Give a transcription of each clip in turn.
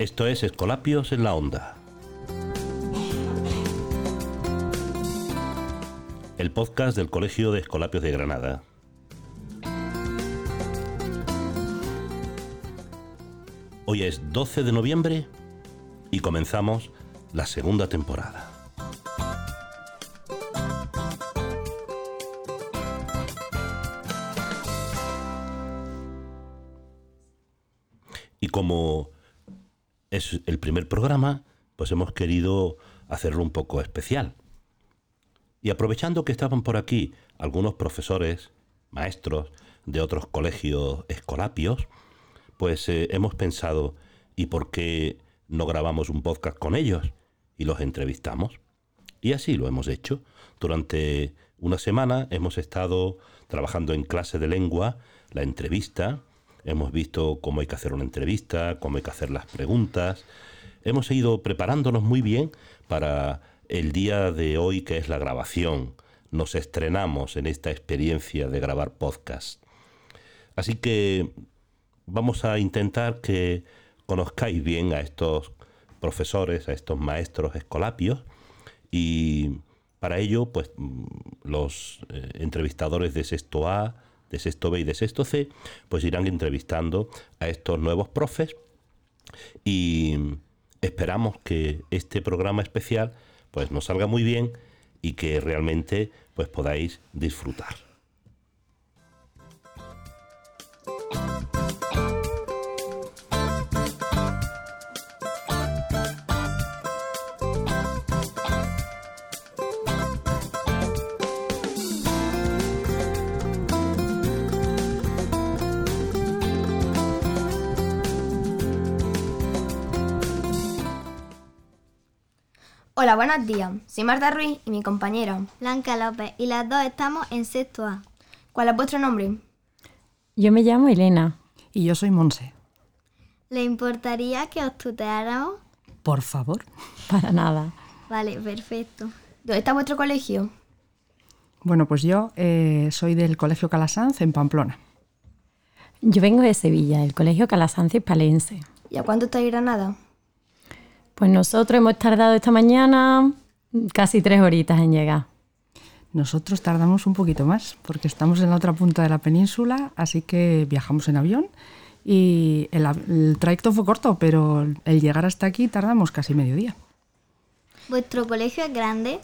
Esto es Escolapios en la Onda. El podcast del Colegio de Escolapios de Granada. Hoy es 12 de noviembre y comenzamos la segunda temporada. Y como es el primer programa, pues hemos querido hacerlo un poco especial. Y aprovechando que estaban por aquí algunos profesores, maestros de otros colegios escolapios, pues eh, hemos pensado, ¿y por qué no grabamos un podcast con ellos y los entrevistamos? Y así lo hemos hecho. Durante una semana hemos estado trabajando en clase de lengua, la entrevista, hemos visto cómo hay que hacer una entrevista, cómo hay que hacer las preguntas. Hemos ido preparándonos muy bien para el día de hoy que es la grabación. Nos estrenamos en esta experiencia de grabar podcast. Así que vamos a intentar que conozcáis bien a estos profesores, a estos maestros escolapios y para ello pues los eh, entrevistadores de sexto A, de sexto B y de sexto C, pues irán entrevistando a estos nuevos profes y esperamos que este programa especial pues nos salga muy bien y que realmente pues podáis disfrutar. Hola, buenos días. Soy Marta Ruiz y mi compañera. Blanca López y las dos estamos en sexto A. ¿Cuál es vuestro nombre? Yo me llamo Elena. Y yo soy Monse. ¿Le importaría que os tuteáramos? Por favor. Para nada. Vale, perfecto. ¿Dónde está vuestro colegio? Bueno, pues yo eh, soy del Colegio Calasanz en Pamplona. Yo vengo de Sevilla, del Colegio Calasanz Hispalense. ¿Y a cuánto está Granada? Pues nosotros hemos tardado esta mañana casi tres horitas en llegar. Nosotros tardamos un poquito más porque estamos en la otra punta de la península, así que viajamos en avión y el, el trayecto fue corto, pero el llegar hasta aquí tardamos casi medio día. ¿Vuestro colegio es grande?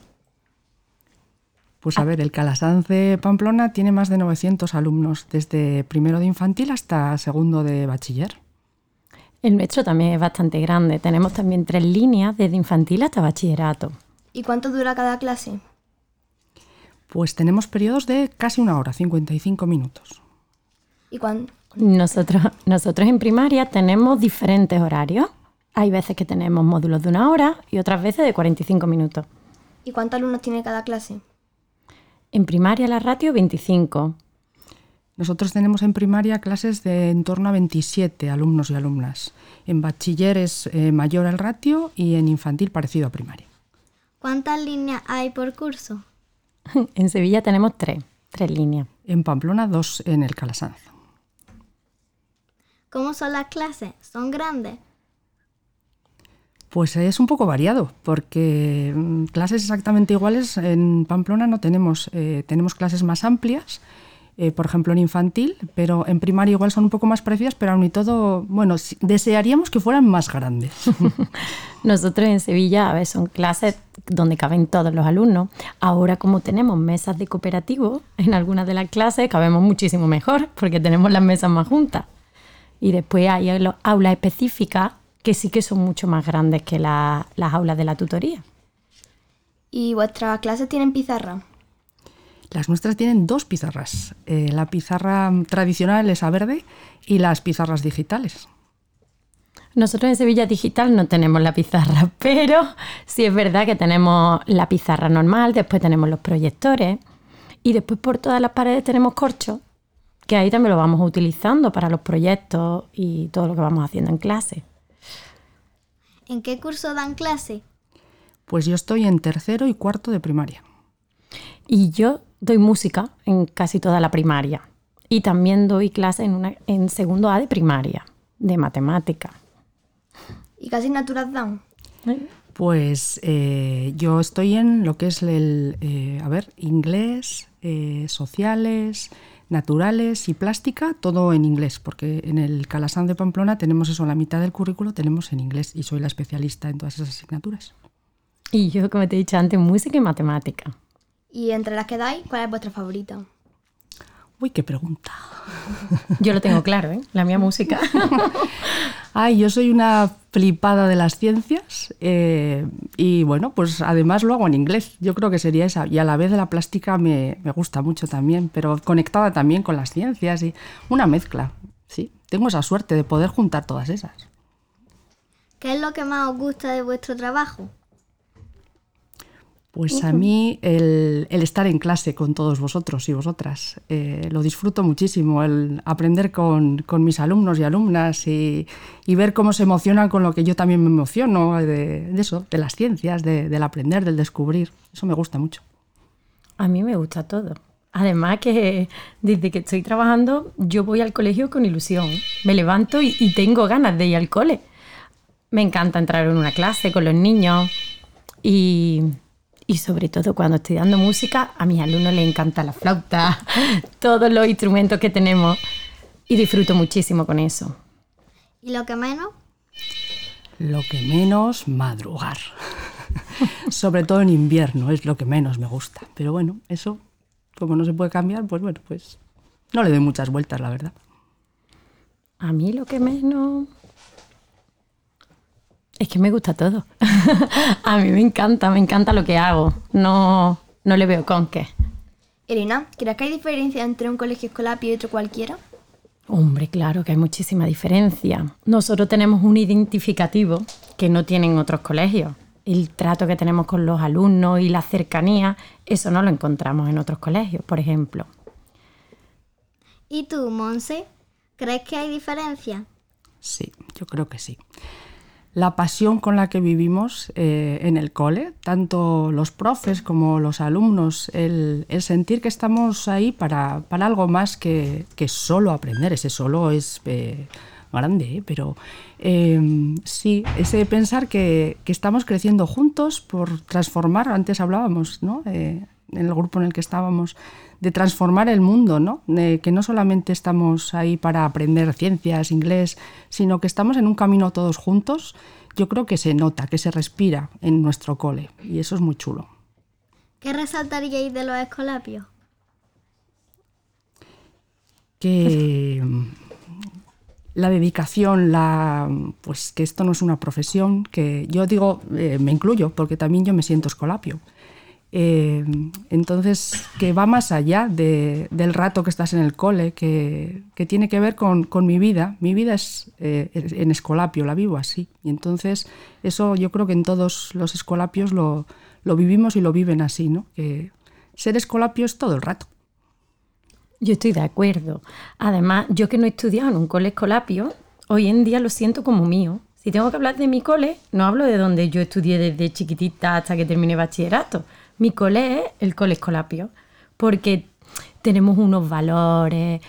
Pues a ver, el Calasanz Pamplona tiene más de 900 alumnos, desde primero de infantil hasta segundo de bachiller. El nuestro también es bastante grande. Tenemos también tres líneas, desde infantil hasta bachillerato. ¿Y cuánto dura cada clase? Pues tenemos periodos de casi una hora, 55 minutos. ¿Y cuán... Nosotros, nosotros en primaria tenemos diferentes horarios. Hay veces que tenemos módulos de una hora y otras veces de 45 minutos. ¿Y cuántos alumnos tiene cada clase? En primaria la ratio 25. Nosotros tenemos en primaria clases de en torno a 27 alumnos y alumnas. En bachiller es eh, mayor el ratio y en infantil parecido a primaria. ¿Cuántas líneas hay por curso? En Sevilla tenemos tres, tres líneas. En Pamplona dos en el Calasanz. ¿Cómo son las clases? ¿Son grandes? Pues es un poco variado, porque mm, clases exactamente iguales en Pamplona no tenemos. Eh, tenemos clases más amplias, eh, por ejemplo en infantil, pero en primaria igual son un poco más parecidas, pero aún y todo, bueno, si- desearíamos que fueran más grandes. Nosotros en Sevilla, a ver, son clases donde caben todos los alumnos. Ahora, como tenemos mesas de cooperativo, en algunas de las clases cabemos muchísimo mejor, porque tenemos las mesas más juntas. Y después hay aulas- aulas específicas que sí que son mucho más grandes que la- las aulas de la tutoría. ¿Y vuestras clases tienen pizarra? Las nuestras tienen dos pizarras, eh, la pizarra tradicional, esa verde, y las pizarras digitales. Nosotros en Sevilla Digital no tenemos la pizarra, pero sí es verdad que tenemos la pizarra normal, después tenemos los proyectores y después por todas las paredes tenemos corchos, que ahí también lo vamos utilizando para los proyectos y todo lo que vamos haciendo en clase. ¿En qué curso dan clase? Pues yo estoy en tercero y cuarto de primaria. Y yo doy música en casi toda la primaria. Y también doy clase en, una, en segundo A de primaria, de matemática. ¿Y qué asignaturas dan? Pues eh, yo estoy en lo que es el, eh, a ver, inglés, eh, sociales, naturales y plástica, todo en inglés, porque en el Calasán de Pamplona tenemos eso, la mitad del currículo tenemos en inglés y soy la especialista en todas esas asignaturas. Y yo, como te he dicho antes, música y matemática. Y entre las que dais, ¿cuál es vuestra favorita? Uy, qué pregunta. Yo lo tengo claro, ¿eh? La mía música. Ay, yo soy una flipada de las ciencias eh, y bueno, pues además lo hago en inglés. Yo creo que sería esa. Y a la vez la plástica me, me gusta mucho también, pero conectada también con las ciencias y una mezcla. Sí, tengo esa suerte de poder juntar todas esas. ¿Qué es lo que más os gusta de vuestro trabajo? Pues a mí el, el estar en clase con todos vosotros y vosotras eh, lo disfruto muchísimo, el aprender con, con mis alumnos y alumnas y, y ver cómo se emocionan con lo que yo también me emociono, de, de eso, de las ciencias, de- del aprender, del descubrir. Eso me gusta mucho. A mí me gusta todo. Además que desde que estoy trabajando yo voy al colegio con ilusión. Me levanto y, y tengo ganas de ir al cole. Me encanta entrar en una clase con los niños y, y sobre todo cuando estoy dando música, a mis alumnos les encanta la flauta, todos los instrumentos que tenemos y disfruto muchísimo con eso. ¿Y lo que menos? Lo que menos, madrugar. Sobre todo en invierno es lo que menos me gusta. Pero bueno, eso, como no se puede cambiar, pues bueno, pues no le doy muchas vueltas, la verdad. A mí lo que menos... Es que me gusta todo. a mí me encanta, me encanta lo que hago. No, no le veo con qué. Irina, ¿crees que hay diferencia entre un colegio escolapio y otro cualquiera? Hombre, claro que hay muchísima diferencia. Nosotros tenemos un identificativo que no tienen otros colegios. El trato que tenemos con los alumnos y la cercanía, eso no lo encontramos en otros colegios, por ejemplo. ¿Y tú, Monse? ¿Crees que hay diferencia? Sí, yo creo que sí. La pasión con la que vivimos eh, en el cole, tanto los profes como los alumnos, el, sentir que estamos ahí para, para algo más que, que solo aprender, ese solo es eh, grande, ¿eh? pero eh, sí, ese pensar que, que estamos creciendo juntos por transformar, antes hablábamos, ¿no? En el grupo en el que estábamos, de transformar el mundo, ¿no? De que no solamente estamos ahí para aprender ciencias, inglés, sino que estamos en un camino todos juntos. Yo creo que se nota, que se respira en nuestro cole y eso es muy chulo. ¿Qué resaltaríais de los escolapios? que la dedicación, la, pues que esto no es una profesión, que yo digo, eh, me incluyo, porque también yo me siento escolapio. Eh, entonces, que va más allá de- del rato que estás en el cole, que, tiene que ver con, mi vida. Mi vida es eh, en escolapio, la vivo así. Y entonces, eso yo creo que en todos los escolapios lo, lo vivimos y lo viven así, ¿no? Que ser escolapio es todo el rato. Yo estoy de acuerdo. Además, yo que no he estudiado en un cole escolapio, hoy en día lo siento como mío. Si tengo que hablar de mi cole, no hablo de donde yo estudié desde chiquitita hasta que terminé bachillerato. Mi cole es el cole escolapio, porque tenemos unos valores,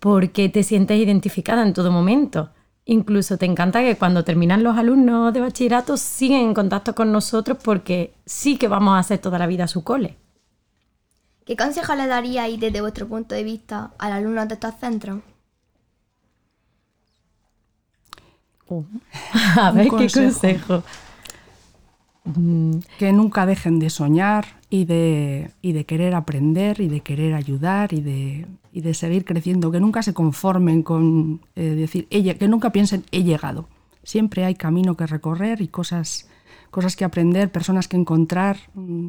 porque te sientes identificada en todo momento. Incluso te encanta que cuando terminan los alumnos de bachillerato siguen en contacto con nosotros porque sí que vamos a hacer toda la vida su cole. ¿Qué consejo le daríais desde vuestro punto de vista al alumno de estos centros? Uh, A ver qué consejo. consejo. que nunca dejen de soñar y de, y de querer aprender y de querer ayudar y de, y de seguir creciendo, que nunca se conformen con eh, decir, que nunca piensen, he llegado. Siempre hay camino que recorrer y cosas, cosas que aprender, personas que encontrar. mm,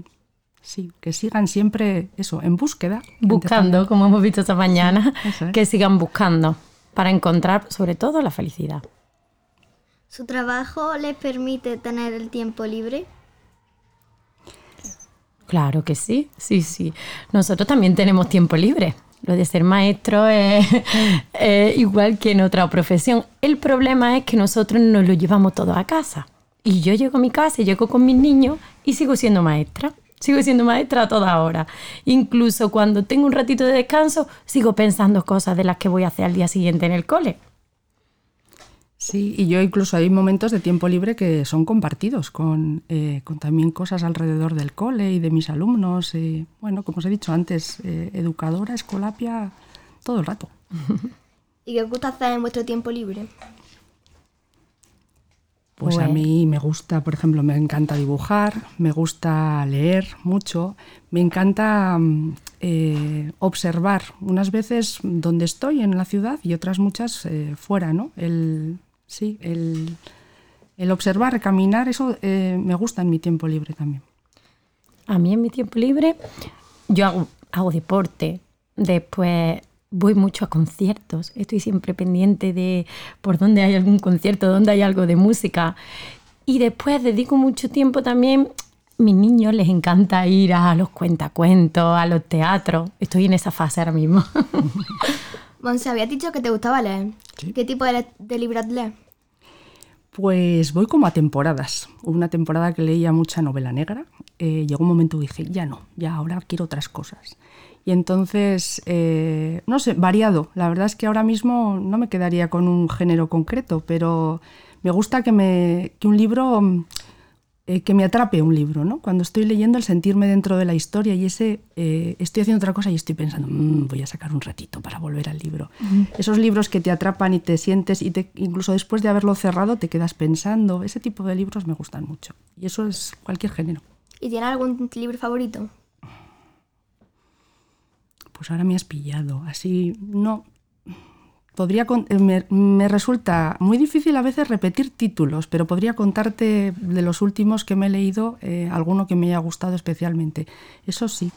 Sí, que sigan siempre eso, en búsqueda. Buscando, como hemos visto esta mañana, es. que sigan buscando para encontrar sobre todo la felicidad. ¿Su trabajo les permite tener el tiempo libre? Claro que sí, sí, sí. Nosotros también tenemos tiempo libre. Lo de ser maestro es, es igual que en otra profesión. El problema es que nosotros nos lo llevamos todo a casa Y yo llego a mi casa, llego con mis niños y sigo siendo maestra. Sigo siendo maestra a toda hora. Incluso cuando tengo un ratito de descanso, sigo pensando cosas de las que voy a hacer al día siguiente en el cole. Sí, y yo incluso hay momentos de tiempo libre que son compartidos con, eh, con también cosas alrededor del cole y de mis alumnos. y, bueno, como os he dicho antes, eh, educadora, escolapia, todo el rato. ¿Y qué os gusta hacer en vuestro tiempo libre? Pues a Pues- mí me gusta, por ejemplo, me encanta dibujar, me gusta leer mucho, me encanta mm, eh, observar, unas veces donde estoy en la ciudad y otras muchas eh, fuera, ¿no? El, sí, el, el observar, caminar, eso eh, me gusta en mi tiempo libre también. A mí en mi tiempo libre yo hago, hago deporte, después voy mucho a conciertos, estoy siempre pendiente de por dónde hay algún concierto, dónde hay algo de música. Y después dedico mucho tiempo también, mis niños les encanta ir a los cuentacuentos, a los teatros, estoy en esa fase ahora mismo. Monse, habías dicho que te gustaba leer. ¿Qué tipo de, le- de libros lees? Pues voy como a temporadas. Hubo una temporada que leía mucha novela negra. eh, llegó un momento que dije, ya no, ya ahora quiero otras cosas. Y entonces, eh, no sé, variado. La verdad es que ahora mismo no me quedaría con un género concreto, pero me gusta que, me, que un libro, mm, eh, que me atrape un libro, ¿no? Cuando estoy leyendo, el sentirme dentro de la historia y ese, eh, estoy haciendo otra cosa y estoy pensando, "Mm, voy a sacar un ratito para volver al libro. Esos libros que te atrapan y te sientes y te, incluso después de haberlo cerrado te quedas pensando, ese tipo de libros me gustan mucho. Y eso es cualquier género. ¿Y tienes algún libro favorito? Pues ahora me has pillado. Así no. Podría eh, me, me resulta muy difícil a veces repetir títulos, pero podría contarte de los últimos que me he leído eh, alguno que me haya gustado especialmente. Eso sí.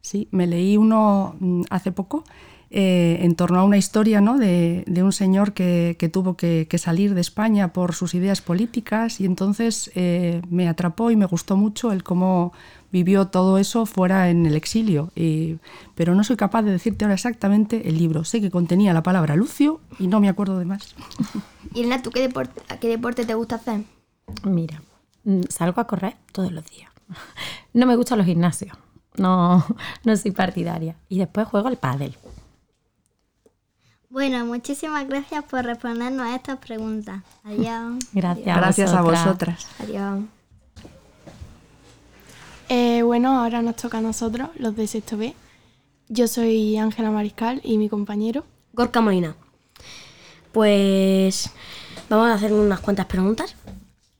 Sí, me leí uno mm, hace poco eh, en torno a una historia ¿no? de, de un señor que, que tuvo que, salir de España por sus ideas políticas y entonces me atrapó y me gustó mucho el cómo vivió todo eso fuera en el exilio. Y- pero no soy capaz de decirte ahora exactamente el libro. Sé que contenía la palabra Lucio y no me acuerdo de más. Y Elena, ¿tú qué deporte, a qué deporte te gusta hacer? Mira, mm, salgo a correr todos los días. No me gustan los gimnasios, no, no soy partidaria. Y después juego al pádel. Bueno, muchísimas gracias por respondernos a estas preguntas. Adiós. Gracias, Gracias a vosotras. vosotras. Adiós. Eh, bueno, ahora nos toca a nosotros, los de sexto B. Yo soy Ángela Mariscal y mi compañero. Gorka Molina. Pues vamos a hacer unas cuantas preguntas.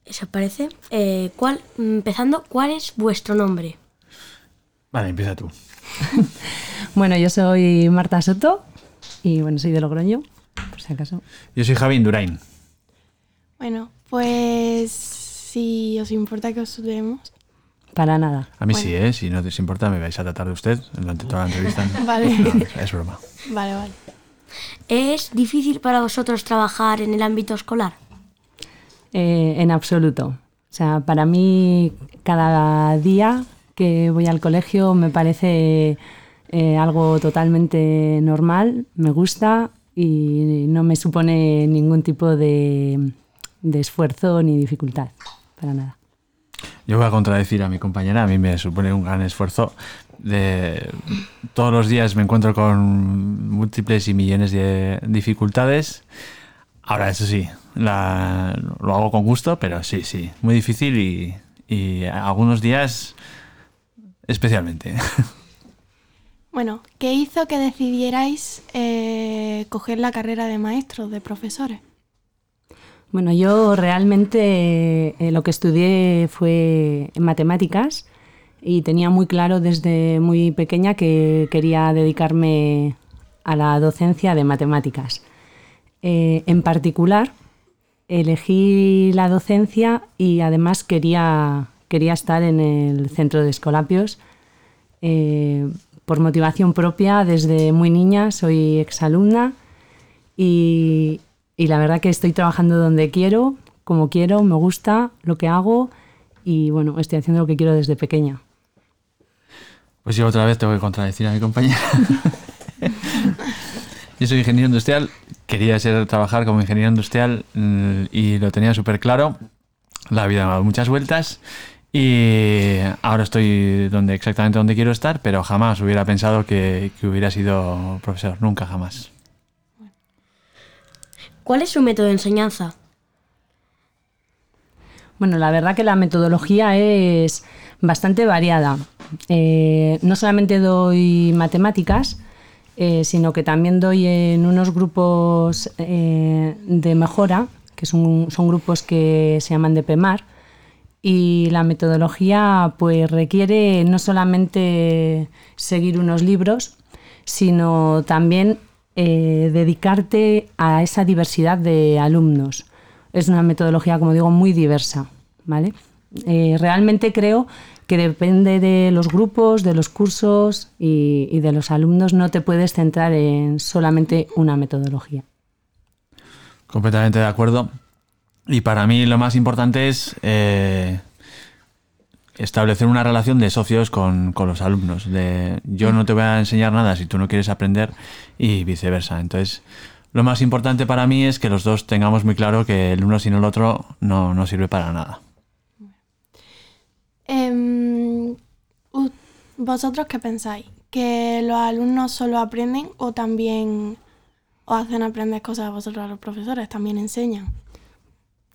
¿Eso os parece? Eh, ¿cuál, empezando, ¿cuál es vuestro nombre? Vale, empieza tú. Bueno, yo soy Marta Soto y bueno, soy de Logroño, por si acaso. Yo soy Javi Indurain. Bueno, pues si os importa que os leemos. Para nada. A mí Bueno. sí, ¿eh? Si no os importa, me vais a tratar de usted durante toda la entrevista. Vale. No, es, es broma. Vale, vale. ¿Es difícil para vosotros trabajar en el ámbito escolar? Eh, en absoluto. O sea, para mí cada día que voy al colegio me parece eh, algo totalmente normal, me gusta y no me supone ningún tipo de, de esfuerzo ni dificultad, para nada. Yo voy a contradecir a mi compañera. A mí me supone un gran esfuerzo. De, todos los días me encuentro con múltiples y millones de dificultades. Ahora, eso sí, la- lo hago con gusto, pero sí, sí, muy difícil y, y algunos días especialmente. Bueno, ¿qué hizo que decidierais eh, coger la carrera de maestros, de profesores? Bueno, yo realmente eh, lo que estudié fue en matemáticas y tenía muy claro desde muy pequeña que quería dedicarme a la docencia de matemáticas. Eh, en particular, elegí la docencia y además quería, quería estar en el centro de Escolapios eh, por motivación propia desde muy niña, soy exalumna y, y la verdad que estoy trabajando donde quiero, como quiero, me gusta lo que hago y bueno, estoy haciendo lo que quiero desde pequeña. Pues yo otra vez tengo que contradecir a mi compañera. yo soy ingeniero industrial, quería ser trabajar como ingeniero industrial mm, y lo tenía súper claro. la vida me ha dado muchas vueltas y ahora estoy donde exactamente donde quiero estar, pero jamás hubiera pensado que, que hubiera sido profesor, nunca jamás. ¿Cuál es su método de enseñanza? Bueno, la verdad que la metodología es bastante variada. Eh, no solamente doy matemáticas, eh, sino que también doy en unos grupos eh, de mejora, que son, son grupos que se llaman de PEMAR, y la metodología pues requiere no solamente seguir unos libros, sino también eh, dedicarte a esa diversidad de alumnos. Es una metodología, como digo, muy diversa. ¿vale? Eh, realmente creo que depende de los grupos, de los cursos y, de los alumnos, no te puedes centrar en solamente una metodología. Completamente de acuerdo. Y para mí lo más importante es eh, establecer una relación de socios con, con los alumnos. De yo no te voy a enseñar nada si tú no quieres aprender y viceversa. Entonces, lo más importante para mí es que los dos tengamos muy claro que el uno sin el otro no, no sirve para nada. Em, ¿Vosotros qué pensáis? ¿Que los alumnos solo aprenden o también os hacen aprender cosas a vosotros, a los profesores? ¿También enseñan?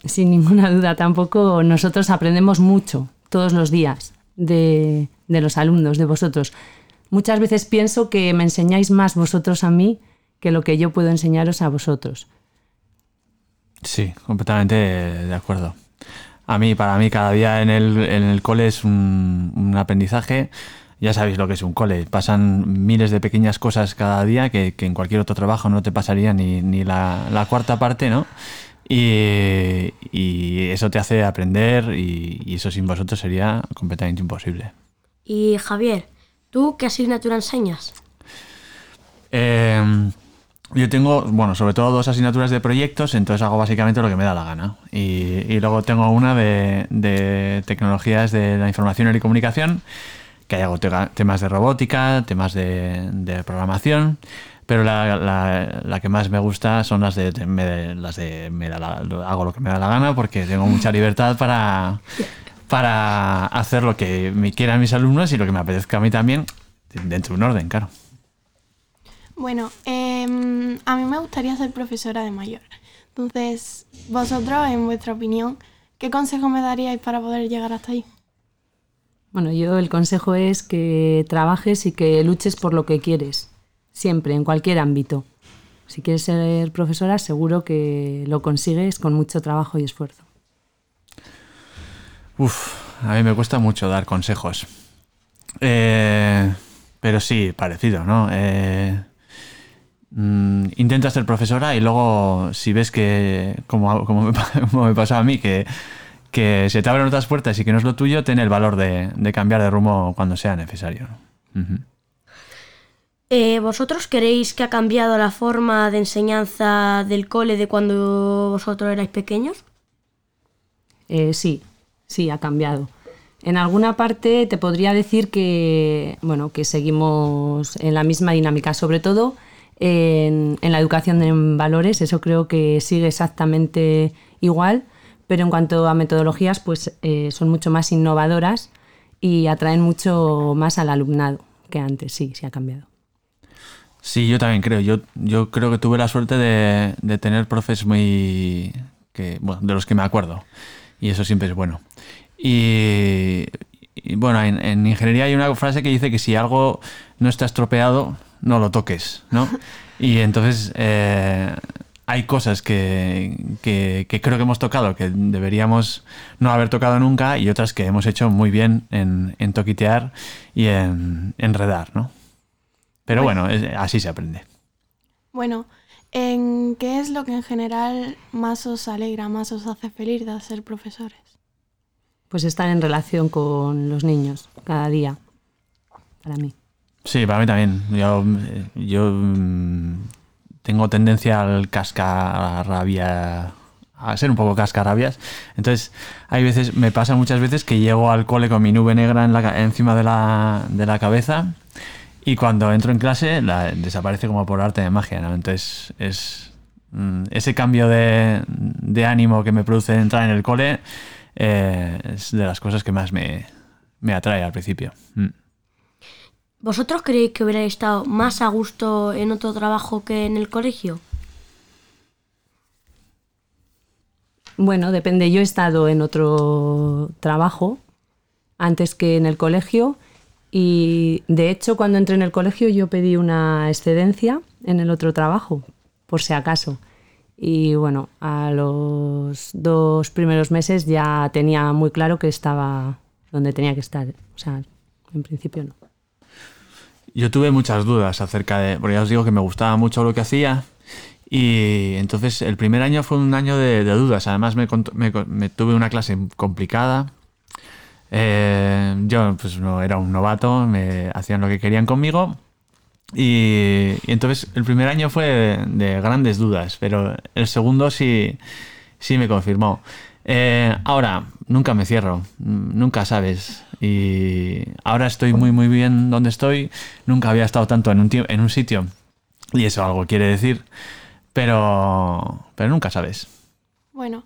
Sin ninguna duda, tampoco nosotros aprendemos mucho todos los días de, de los alumnos, de vosotros. Muchas veces pienso que me enseñáis más vosotros a mí que lo que yo puedo enseñaros a vosotros. Sí, completamente de acuerdo. A mí, para mí, cada día en el, en el cole es un, aprendizaje. Ya sabéis lo que es un cole. Pasan miles de pequeñas cosas cada día que, en cualquier otro trabajo no te pasaría ni, ni la cuarta parte, ¿no? Y, y eso te hace aprender y, y eso sin vosotros sería completamente imposible. Y Javier, ¿tú qué asignatura enseñas? Eh, yo tengo, bueno, sobre todo dos asignaturas de proyectos, entonces hago básicamente lo que me da la gana. Y, y luego tengo una de, de tecnologías de la información y comunicación, que ahí hago temas de robótica, temas de, de programación, pero la, la- la que más me gusta son las de, me- las de me da la- hago lo que me da la gana porque tengo mucha libertad para, para hacer lo que me quieran mis alumnos y lo que me apetezca a mí también, dentro de un orden, claro. Bueno, em, a mí me gustaría ser profesora de mayor. Entonces, vosotros, en vuestra opinión, ¿qué consejo me daríais para poder llegar hasta ahí? Bueno, yo el consejo es que trabajes y que luches por lo que quieres, siempre, en cualquier ámbito. Si quieres ser profesora, seguro que lo consigues con mucho trabajo y esfuerzo. Uf, a mí me cuesta mucho dar consejos. Eh, pero sí, parecido, ¿no? Eh, mm, intenta ser profesora y luego si ves que, como, como me, como me pasó a mí, que, que se te abren otras puertas y que no es lo tuyo, ten el valor de, de cambiar de rumbo cuando sea necesario. Eh, ¿Vosotros creéis que ha cambiado la forma de enseñanza del cole de cuando vosotros erais pequeños? Eh, sí, sí, ha cambiado. En alguna parte te podría decir que, bueno, que seguimos en la misma dinámica, sobre todo en, la educación en valores, eso creo que sigue exactamente igual, pero en cuanto a metodologías, pues eh, son mucho más innovadoras y atraen mucho más al alumnado que antes, sí, sí ha cambiado. Sí, yo también creo. Yo, yo creo que tuve la suerte de, de tener profes muy. Que, bueno, de los que me acuerdo. Y eso siempre es bueno. Y, y, bueno, en, en ingeniería hay una frase que dice que si algo no está estropeado, no lo toques, ¿no? Y entonces eh, hay cosas que, que, que creo que hemos tocado que deberíamos no haber tocado nunca y otras que hemos hecho muy bien en, en toquitear y en enredar, ¿no? Pero bueno, es- así se aprende. Bueno, ¿en qué es lo que en general más os alegra, más os hace feliz de ser profesores? Pues estar en relación con los niños cada día, para mí. Sí, para mí también. Yo, yo mm, tengo tendencia al cascarrabia, a ser un poco cascarrabias. Entonces, hay veces, me pasa muchas veces que llego al cole con mi nube negra en la encima de la, de la cabeza y cuando entro en clase la, desaparece como por arte de magia. ¿no? Entonces, es mm, ese cambio de, de ánimo que me produce entrar en el cole eh, es de las cosas que más me, me atrae al principio. Mm. ¿Vosotros creéis que hubierais estado más a gusto en otro trabajo que en el colegio? Bueno, depende. Yo he estado en otro trabajo antes que en el colegio y de hecho cuando entré en el colegio yo pedí una excedencia en el otro trabajo, por si acaso. Y bueno, a los dos primeros meses ya tenía muy claro que estaba donde tenía que estar. O sea, en principio no. Yo tuve muchas dudas acerca de, porque ya os digo que me gustaba mucho lo que hacía y entonces el primer año fue un año de, dudas. Además me tuve una clase complicada. Eh, yo pues no era un novato, me hacían lo que querían conmigo y, entonces el primer año fue de, de grandes dudas, pero el segundo sí, sí me confirmó. Eh, ahora, nunca me cierro, nunca sabes. Y ahora estoy muy, muy bien donde estoy. Nunca había estado tanto en un, en un sitio. Y eso algo quiere decir. Pero, pero nunca sabes. Bueno,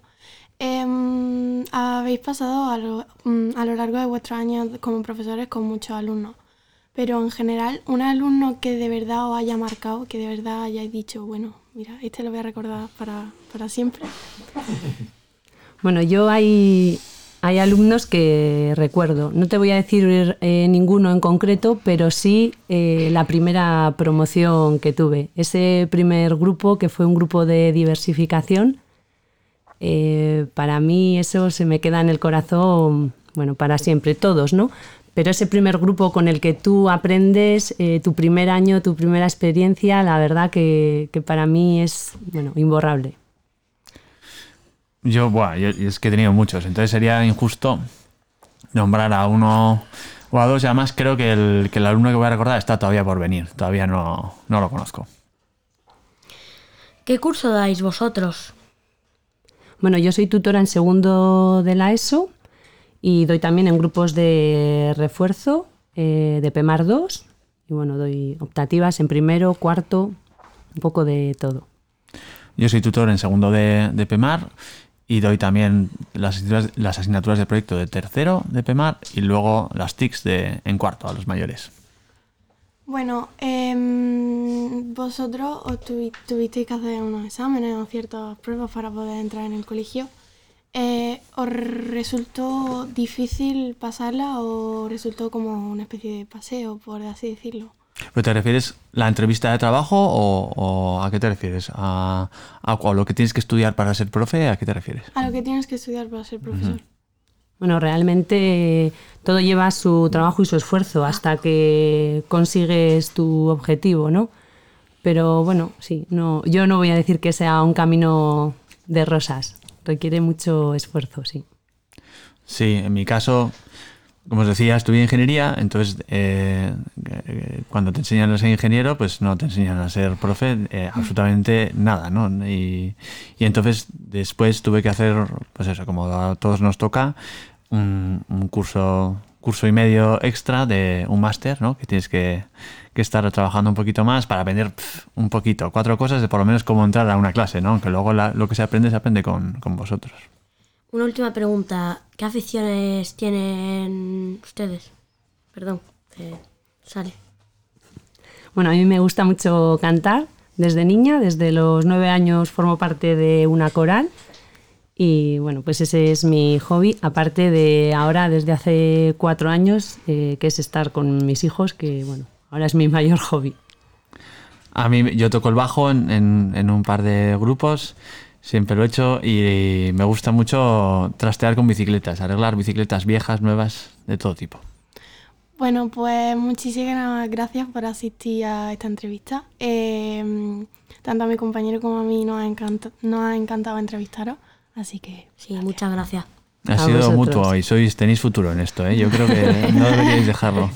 em, habéis pasado a lo, mm, a lo largo de vuestros años como profesores con muchos alumnos, pero en general, un alumno que de verdad os haya marcado, que de verdad hayáis dicho, bueno, mira, este lo voy a recordar para, para siempre. Bueno, yo hay, hay alumnos que recuerdo. No te voy a decir eh, ninguno en concreto, pero sí eh, la primera promoción que tuve. Ese primer grupo, que fue un grupo de diversificación, eh, para mí eso se me queda en el corazón, bueno, para siempre, todos, ¿no? Pero ese primer grupo con el que tú aprendes, eh, tu primer año, tu primera experiencia, la verdad que, que para mí es, bueno, imborrable. Yo, buah, yo- es que he tenido muchos, entonces sería injusto nombrar a uno o a dos. Y además creo que el, que el alumno que voy a recordar está todavía por venir. Todavía no, no lo conozco. ¿Qué curso dais vosotros? Bueno, yo soy tutora en segundo de la ESO y doy también en grupos de refuerzo eh, de PEMAR 2 y bueno, doy optativas en primero, cuarto, un poco de todo. Yo soy tutor en segundo de, de PEMAR y doy también las asignaturas, las de proyecto de tercero de PEMAR y luego las TICs de, en cuarto a los mayores. Bueno, em, vosotros os tuvi- tuvisteis que hacer unos exámenes o ciertas pruebas para poder entrar en el colegio. Eh, ¿Os resultó difícil pasarla o resultó como una especie de paseo, por así decirlo? ¿Pero te refieres la entrevista de trabajo o, o a qué te refieres? ¿A, a, a lo que tienes que estudiar para ser profe? ¿A qué te refieres? A lo que tienes que estudiar para ser profesor. Bueno, realmente todo lleva su trabajo y su esfuerzo hasta que consigues tu objetivo, ¿no? Pero bueno, sí, no, yo no voy a decir que sea un camino de rosas. Requiere mucho esfuerzo, sí. Sí, en mi caso, como os decía, estudié ingeniería, entonces eh, eh, cuando te enseñan a ser ingeniero, pues no te enseñan a ser profe eh, absolutamente nada, ¿no? Y, y entonces después tuve que hacer, pues eso, como a todos nos toca, un, un curso curso y medio extra de un máster, ¿no? Que tienes que, que estar trabajando un poquito más para aprender pf, un poquito, cuatro cosas de por lo menos cómo entrar a una clase, ¿no? Aunque luego la- lo que se aprende se aprende con, con vosotros. Una última pregunta. ¿Qué aficiones tienen ustedes? Perdón, eh, sale. Bueno, a mí me gusta mucho cantar desde niña, desde los nueve años formo parte de una coral y bueno, pues ese es mi hobby, aparte de ahora desde hace cuatro años, eh, que es estar con mis hijos, que bueno, ahora es mi mayor hobby. A mí yo toco el bajo en, en- en un par de grupos, siempre lo he hecho y me gusta mucho trastear con bicicletas, arreglar bicicletas viejas, nuevas, de todo tipo. Bueno, pues muchísimas gracias por asistir a esta entrevista. Eh, tanto a mi compañero como a mí nos ha, encanta- nos ha encantado entrevistaros, así que Sí, muchas gracias. Ha A sido vosotros. mutuo y sois, tenéis futuro en esto, ¿eh? yo creo que no deberíais dejarlo.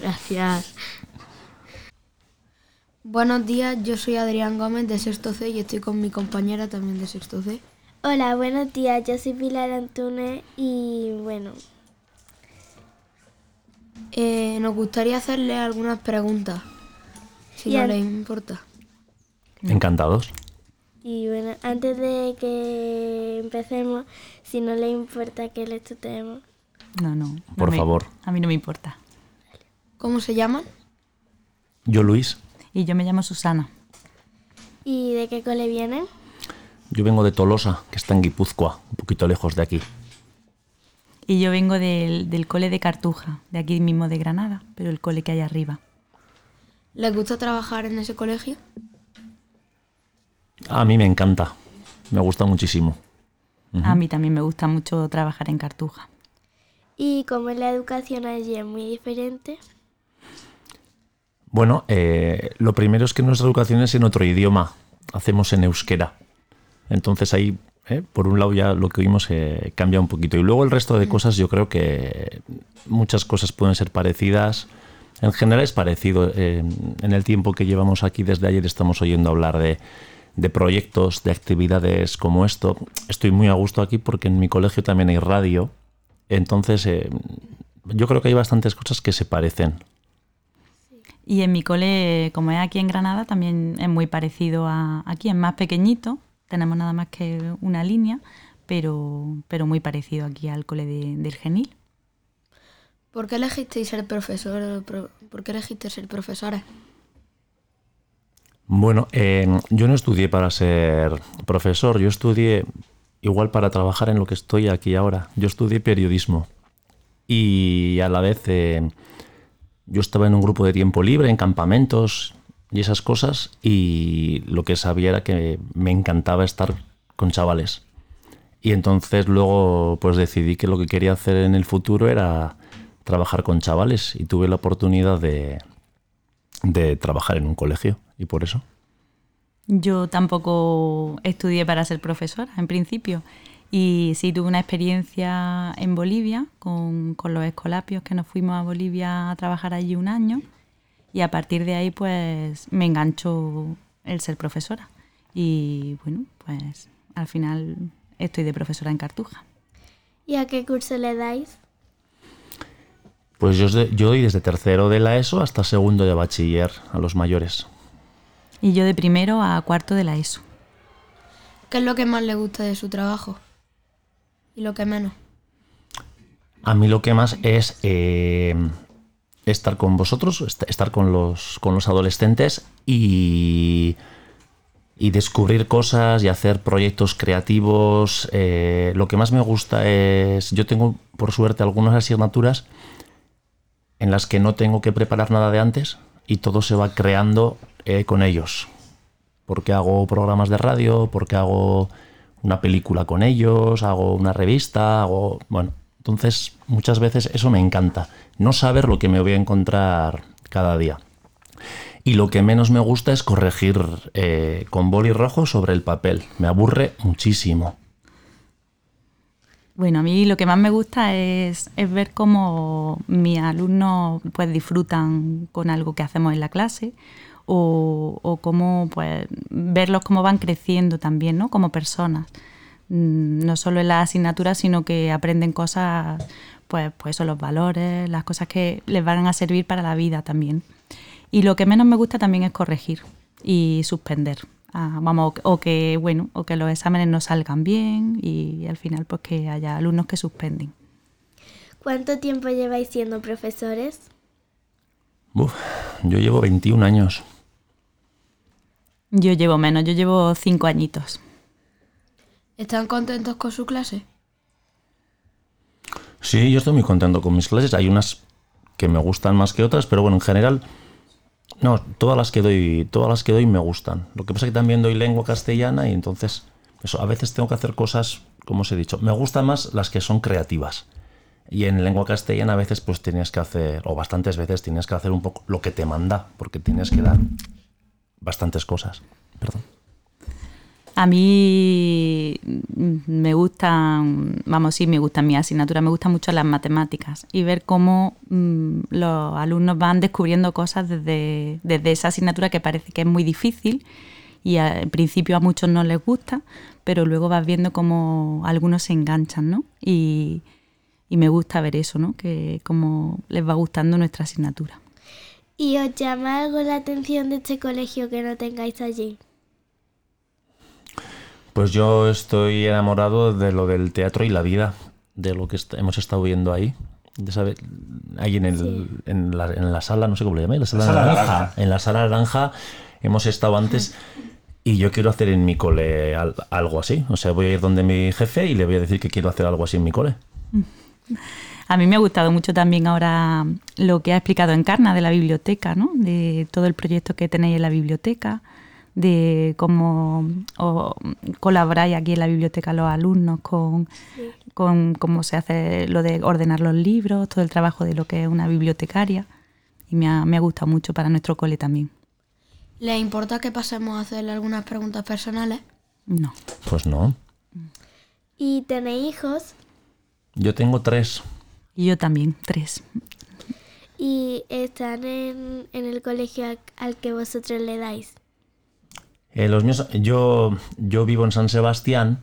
Gracias. Buenos días, yo soy Adrián Gómez de Sexto C y estoy con mi compañera también de Sexto C. Hola, buenos días. Yo soy Pilar Antunes y bueno, Eh, nos gustaría hacerle algunas preguntas, si no les importa. Encantados. Y bueno, antes de que empecemos, si no le importa que le tutemos. No, no. no Por me- favor. A mí no me importa. ¿Cómo se llaman? Yo, Luis, Y yo me llamo Susana. ¿Y de qué cole vienen? yo vengo de Tolosa, que está en Guipúzcoa, un poquito lejos de aquí. Y yo vengo del, del cole de Cartuja, de aquí mismo de Granada, pero el cole que hay arriba. ¿Les gusta trabajar en ese colegio? A mí me encanta, me gusta muchísimo. A mí también me gusta mucho trabajar en Cartuja. ¿Y cómo es la educación allí? ¿Es muy diferente? Bueno, eh, lo primero es que nuestra educación es en otro idioma, hacemos en euskera. Entonces ahí, eh, por un lado ya lo que oímos eh, cambia un poquito. Y luego el resto de cosas yo creo que muchas cosas pueden ser parecidas. En general es parecido. eh, en el tiempo que llevamos aquí desde ayer estamos oyendo hablar de, de proyectos, de actividades como esto. Estoy muy a gusto aquí porque en mi colegio también hay radio. Entonces eh, yo creo que hay bastantes cosas que se parecen. Y en mi cole, como es aquí en Granada, también es muy parecido a aquí, es más pequeñito, tenemos nada más que una línea, pero, pero muy parecido aquí al cole de- del Genil. ¿Por qué elegisteis ser profesor? pro- ¿Por qué elegiste ser profesora? Bueno, eh, yo no estudié para ser profesor, yo estudié igual para trabajar en lo que estoy aquí ahora. Yo estudié periodismo y a la vez eh, yo estaba en un grupo de tiempo libre, en campamentos y esas cosas y lo que sabía era que me encantaba estar con chavales. Y entonces luego pues decidí que lo que quería hacer en el futuro era trabajar con chavales y tuve la oportunidad de, de trabajar en un colegio y por eso. Yo tampoco estudié para ser profesora, en principio. Y sí tuve una experiencia en Bolivia con, con los escolapios que nos fuimos a Bolivia a trabajar allí un año. Y a partir de ahí, pues me enganchó el ser profesora. Y bueno, pues al final estoy de profesora en Cartuja. ¿Y a qué curso le dais? Pues yo, de- yo doy desde tercero de la ESO hasta segundo de bachiller a los mayores. Y yo de primero a cuarto de la ESO. ¿Qué es lo que más le gusta de su trabajo? ¿Y lo que menos? A mí lo que más es eh, estar con vosotros, est- estar con los, con los adolescentes y, y descubrir cosas y hacer proyectos creativos. Eh, lo que más me gusta es, yo tengo por suerte algunas asignaturas en las que no tengo que preparar nada de antes y todo se va creando eh, con ellos. Porque hago programas de radio, porque hago una película con ellos, hago una revista, hago... Bueno, entonces muchas veces eso me encanta. No saber lo que me voy a encontrar cada día. Y lo que menos me gusta es corregir eh, con boli rojo sobre el papel. Me aburre muchísimo. Bueno, a mí lo que más me gusta es, es ver cómo mis alumnos pues disfrutan con algo que hacemos en la clase o, o cómo pues verlos cómo van creciendo también, ¿no? Como personas. Mm, No solo en las asignaturas, sino que aprenden cosas, pues, pues eso, los valores, las cosas que les van a servir para la vida también. Y lo que menos me gusta también es corregir y suspender. Ah, vamos, o que bueno, o que los exámenes no salgan bien y al final pues que haya alumnos que suspenden. ¿Cuánto tiempo lleváis siendo profesores? Uf, yo llevo 21 años. Yo llevo menos, yo llevo cinco añitos. ¿Están contentos con su clase? Sí, yo estoy muy contento con mis clases. Hay unas que me gustan más que otras, pero bueno, en general, no, todas las que doy, todas las que doy me gustan. Lo que pasa es que también doy lengua castellana y entonces, eso, a veces tengo que hacer cosas, como os he dicho, me gustan más las que son creativas. Y en lengua castellana a veces pues tienes que hacer, o bastantes veces tienes que hacer un poco lo que te manda, porque tienes que dar bastantes cosas. Perdón. A mí me gustan, vamos, sí, me gustan mis asignaturas, me gustan mucho las matemáticas y ver cómo mm, los alumnos van descubriendo cosas desde, desde esa asignatura que parece que es muy difícil y al principio a muchos no les gusta, pero luego vas viendo cómo algunos se enganchan, ¿no? Y, y me gusta ver eso, ¿no? Que cómo les va gustando nuestra asignatura. ¿Y os llama algo la atención de este colegio que no tengáis allí? Pues yo estoy enamorado de lo del teatro y la vida, de lo que hemos estado viendo ahí. De saber, ahí en, el, en, la, en la sala, no sé cómo le llamáis, la sala, sala naranja. naranja. En la sala naranja hemos estado antes y yo quiero hacer en mi cole al- algo así. O sea, voy a ir donde mi jefe y le voy a decir que quiero hacer algo así en mi cole. A mí me ha gustado mucho también ahora lo que ha explicado Encarna de la biblioteca, ¿no? De todo el proyecto que tenéis en la biblioteca, de cómo o, colaboráis aquí en la biblioteca los alumnos con, con cómo se hace lo de ordenar los libros, todo el trabajo de lo que es una bibliotecaria. Y me ha, me ha gustado mucho para nuestro cole también. ¿Les importa que pasemos a hacerle algunas preguntas personales? No. Pues no. ¿Y tenéis hijos? Yo tengo tres. Y yo también, tres. ¿Y están en, en el colegio al, al que vosotros le dais? Eh, los míos, yo, yo vivo en San Sebastián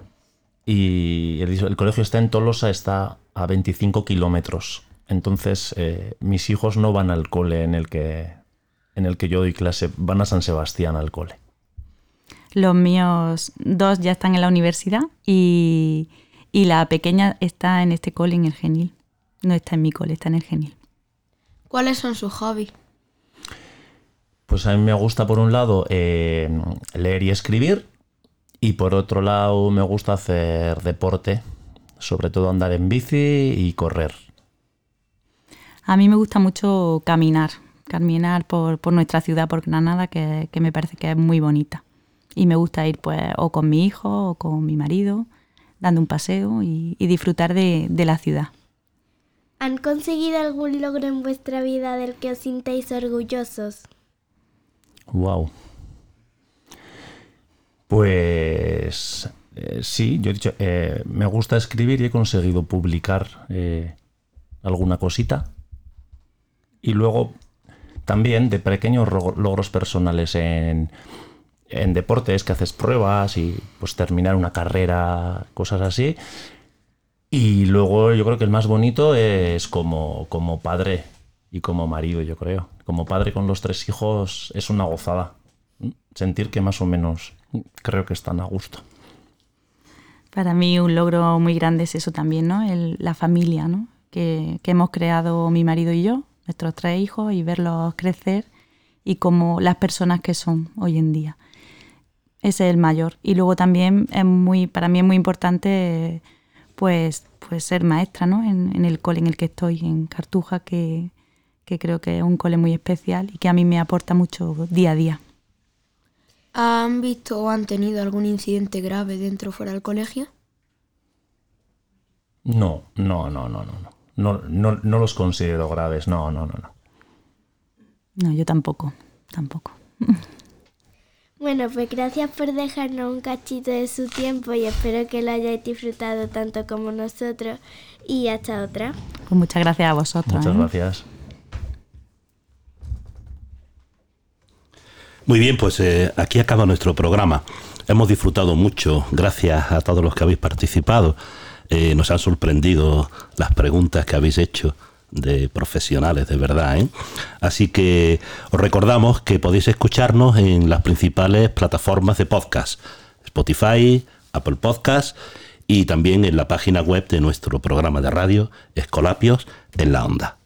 y el, el colegio está en Tolosa, está a 25 kilómetros. Entonces, eh, mis hijos no van al cole en el, que, en el que yo doy clase, van a San Sebastián al cole. Los míos dos ya están en la universidad y, y la pequeña está en este cole en el Genil. No está en mi cole, está en el Genil. ¿Cuáles son sus hobbies? Pues a mí me gusta, por un lado, eh, leer y escribir, y por otro lado, me gusta hacer deporte, sobre todo andar en bici y correr. A mí me gusta mucho caminar, caminar por, por nuestra ciudad, por Granada, que, que me parece que es muy bonita. Y me gusta ir pues o con mi hijo o con mi marido, dando un paseo y, y disfrutar de, de la ciudad. ¿Han conseguido algún logro en vuestra vida del que os sintáis orgullosos? Wow. Pues eh, sí, yo he dicho, eh, me gusta escribir y he conseguido publicar eh, alguna cosita. Y luego también de pequeños ro- logros personales en, en deportes, que haces pruebas y pues terminar una carrera, cosas así. Y luego yo creo que el más bonito es como, como padre y como marido, yo creo. Como padre con los tres hijos es una gozada. Sentir que más o menos creo que están a gusto. Para mí un logro muy grande es eso también, ¿no? El- la familia, ¿no? Que, que hemos creado mi marido y yo, nuestros tres hijos, y verlos crecer y como las personas que son hoy en día. Ese es el mayor. Y luego también es muy, para mí es muy importante pues, pues ser maestra, ¿no? En, en el cole en el que estoy, en Cartuja, que, que creo que es un cole muy especial y que a mí me aporta mucho día a día. ¿Han visto o han tenido algún incidente grave dentro o fuera del colegio? No, no, no, no, no. no. No, no, no los considero graves, no, no, no, no. No, yo tampoco, tampoco. Bueno, pues gracias por dejarnos un cachito de su tiempo y espero que lo hayáis disfrutado tanto como nosotros. Y hasta otra. Pues muchas gracias a vosotros. Muchas ¿eh? gracias. Muy bien, pues eh, aquí acaba nuestro programa. Hemos disfrutado mucho, gracias a todos los que habéis participado. Eh, nos han sorprendido las preguntas que habéis hecho de profesionales, de verdad. ¿eh? Así que os recordamos que podéis escucharnos en las principales plataformas de podcast, Spotify, Apple Podcast y también en la página web de nuestro programa de radio, Escolapios en la Onda.